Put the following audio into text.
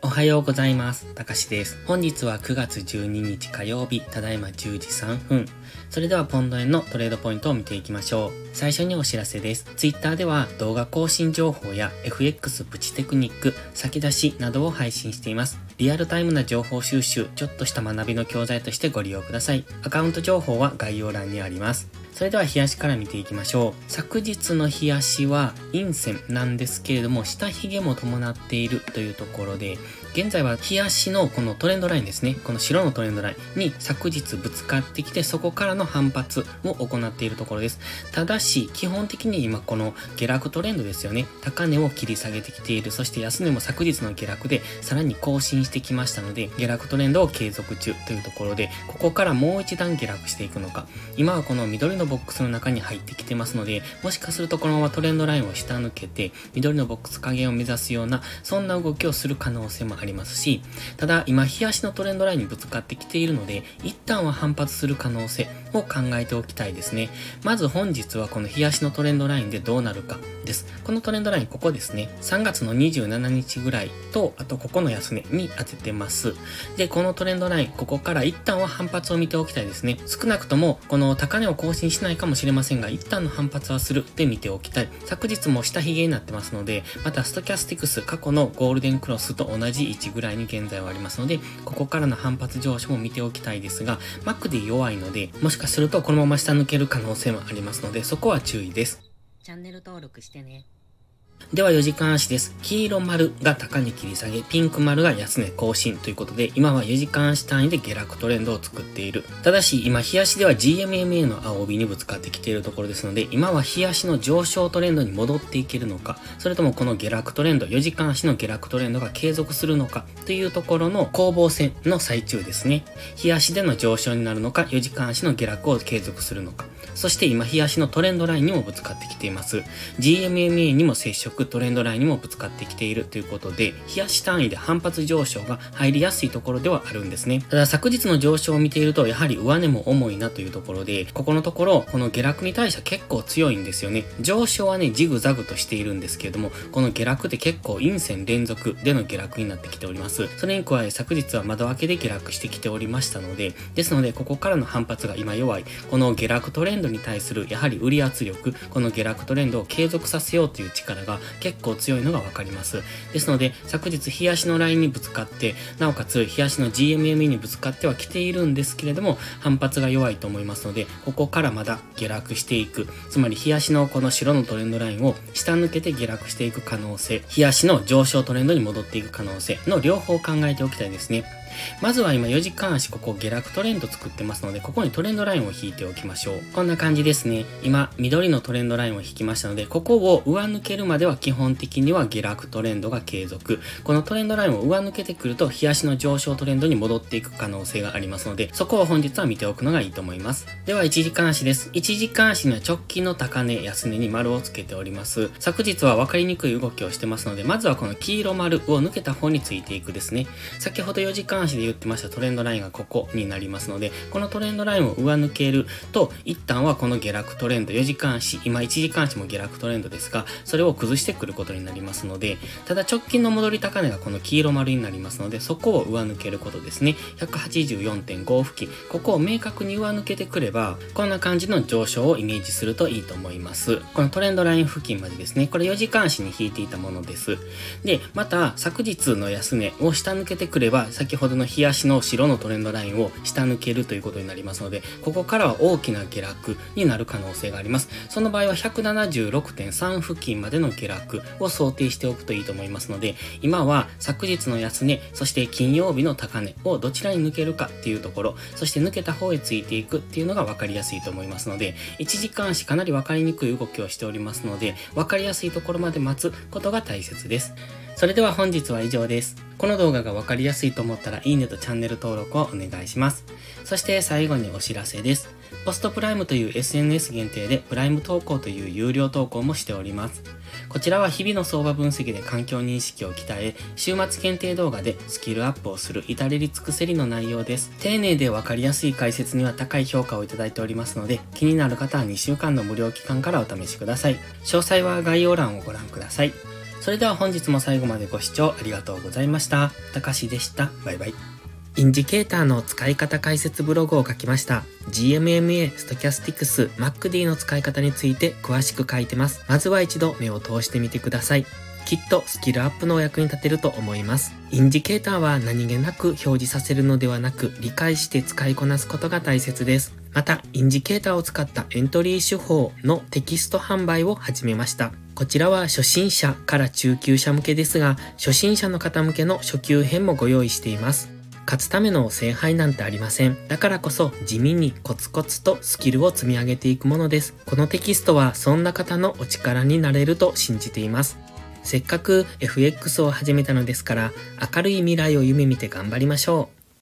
おはようございます。たかしです。本日は9月12日火曜日、ただいま10時3分。それではポンド円のトレードポイントを見ていきましょう。最初にお知らせです。Twitter では動画更新情報や FX プチテクニック、先出しなどを配信しています。リアルタイムな情報収集、ちょっとした学びの教材としてご利用ください。アカウント情報は概要欄にあります。それでは冷やしから見ていきましょう。昨日の冷やしは陰線なんですけれども、下髭も伴っているというところで、現在は冷やしのこのトレンドラインですね。この白のトレンドラインに昨日ぶつかってきて、そこからの反発を行っているところです。ただし、基本的に今この下落トレンドですよね。高値を切り下げてきている。そして安値も昨日の下落でさらに更新してきましたので、下落トレンドを継続中というところで、ここからもう一段下落していくのか。今はこの緑のボックスの中に入ってきてますので、もしかするとこのままトレンドラインを下抜けて、緑のボックス加減を目指すような、そんな動きをする可能性もありますし、ただ今、日足のトレンドラインにぶつかってきているので、一旦は反発する可能性を考えておきたいですね。まず本日はこの日足のトレンドラインでどうなるかです。このトレンドライン、ここですね。3月の27日ぐらいと、あとここの安値に当ててます。で、このトレンドライン、ここから一旦は反発を見ておきたいですね。少なくとも、この高値を更新しないかもしれませんが、一旦の反発はするで見ておきたい。昨日も下髭になってますので、またストキャスティクス過去のゴールデンクロスと同じ位置ぐらいに現在はありますので、ここからの反発上昇も見ておきたいですが、Mac で弱いので、もしかするとこのまま下抜ける可能性もありますので、そこは注意です。チャンネル登録してね。では4時間足です。黄色丸が高値切り下げ、ピンク丸が安値更新ということで、今は4時間足単位で下落トレンドを作っている。ただし、今、日足では GMMA の青帯にぶつかってきているところですので、今は日足の上昇トレンドに戻っていけるのか、それともこの下落トレンド、4時間足の下落トレンドが継続するのか、というところの攻防戦の最中ですね。日足での上昇になるのか、4時間足の下落を継続するのか。そして今、日足のトレンドラインにもぶつかってきています。GMMA にも接触、トレンドラインにもぶつかってきているということで、日足単位で反発上昇が入りやすいところではあるんですね。ただ昨日の上昇を見ていると、やはり上値も重いなというところで、ここのところ、この下落に対して結構強いんですよね。上昇はね、ジグザグとしているんですけれども、この下落って結構陰線連続での下落になってきております。それに加え、昨日は窓開けで下落してきておりましたので、ですので、ここからの反発が今弱い。この下落トレンンドに対する、やはり売り圧力、この下落トレンドを継続させようという力が結構強いのがわかります。ですので、昨日、日足のラインにぶつかって、なおかつ、日足の GMME にぶつかっては来ているんですけれども、反発が弱いと思いますので、ここからまだ下落していく。つまり、日足のこの白のトレンドラインを下抜けて下落していく可能性、日足の上昇トレンドに戻っていく可能性の両方を考えておきたいですね。まずは今4時間足ここ下落トレンド作ってますので、ここにトレンドラインを引いておきましょう。こんな感じですね。今、緑のトレンドラインを引きましたので、ここを上抜けるまでは基本的には下落トレンドが継続。このトレンドラインを上抜けてくると、日足の上昇トレンドに戻っていく可能性がありますので、そこを本日は見ておくのがいいと思います。では1時間足です。1時間足には直近の高値、安値に丸をつけております。昨日は分かりにくい動きをしてますので、まずはこの黄色丸を抜けた方についていくですね。先ほど4時間で言ってましたトレンドラインがここになりますので、このトレンドラインを上抜けると、一旦はこの下落トレンド、4時間足、今1時間足も下落トレンドですが、それを崩してくることになりますので、ただ直近の戻り高値がこの黄色丸になりますので、そこを上抜けることですね。184.5付近、ここを明確に上抜けてくれば、こんな感じの上昇をイメージするといいと思います。このトレンドライン付近までですね、これ4時間足に引いていたものです。で、また、昨日の安値を下抜けてくれば、先ほどの日足の白のトレンドラインを下抜けるということになりますので、ここからは大きな下落になる可能性があります。その場合は176.3付近までの下落を想定しておくといいと思いますので、今は昨日の安値、そして金曜日の高値をどちらに抜けるかっていうところ、そして抜けた方へついていくっていうのが分かりやすいと思いますので、1時間足かなり分かりにくい動きをしておりますので、分かりやすいところまで待つことが大切です。それでは本日は以上です。この動画が分かりやすいと思ったらいいねとチャンネル登録をお願いします。そして最後にお知らせです。ポストプライムという SNS 限定でプライム投稿という有料投稿もしております。こちらは日々の相場分析で環境認識を鍛え、週末限定動画でスキルアップをする至れり尽くせりの内容です。丁寧で分かりやすい解説には高い評価をいただいておりますので、気になる方は2週間の無料期間からお試しください。詳細は概要欄をご覧ください。それでは本日も最後までご視聴ありがとうございました。たかしでした。バイバイ。インジケーターの使い方解説ブログを書きました。GMMA、ストキャスティクス、 MACD の使い方について詳しく書いてます。まずは一度目を通してみてください。きっとスキルアップのお役に立てると思います。インジケーターは何気なく表示させるのではなく、理解して使いこなすことが大切です。また、インジケーターを使ったエントリー手法のテキスト販売を始めました。こちらは初心者から中級者向けですが、初心者の方向けの初級編もご用意しています。勝つための聖杯なんてありません。だからこそ地味にコツコツとスキルを積み上げていくものです。このテキストはそんな方のお力になれると信じています。せっかく FX を始めたのですから、明るい未来を夢見て頑張りましょう。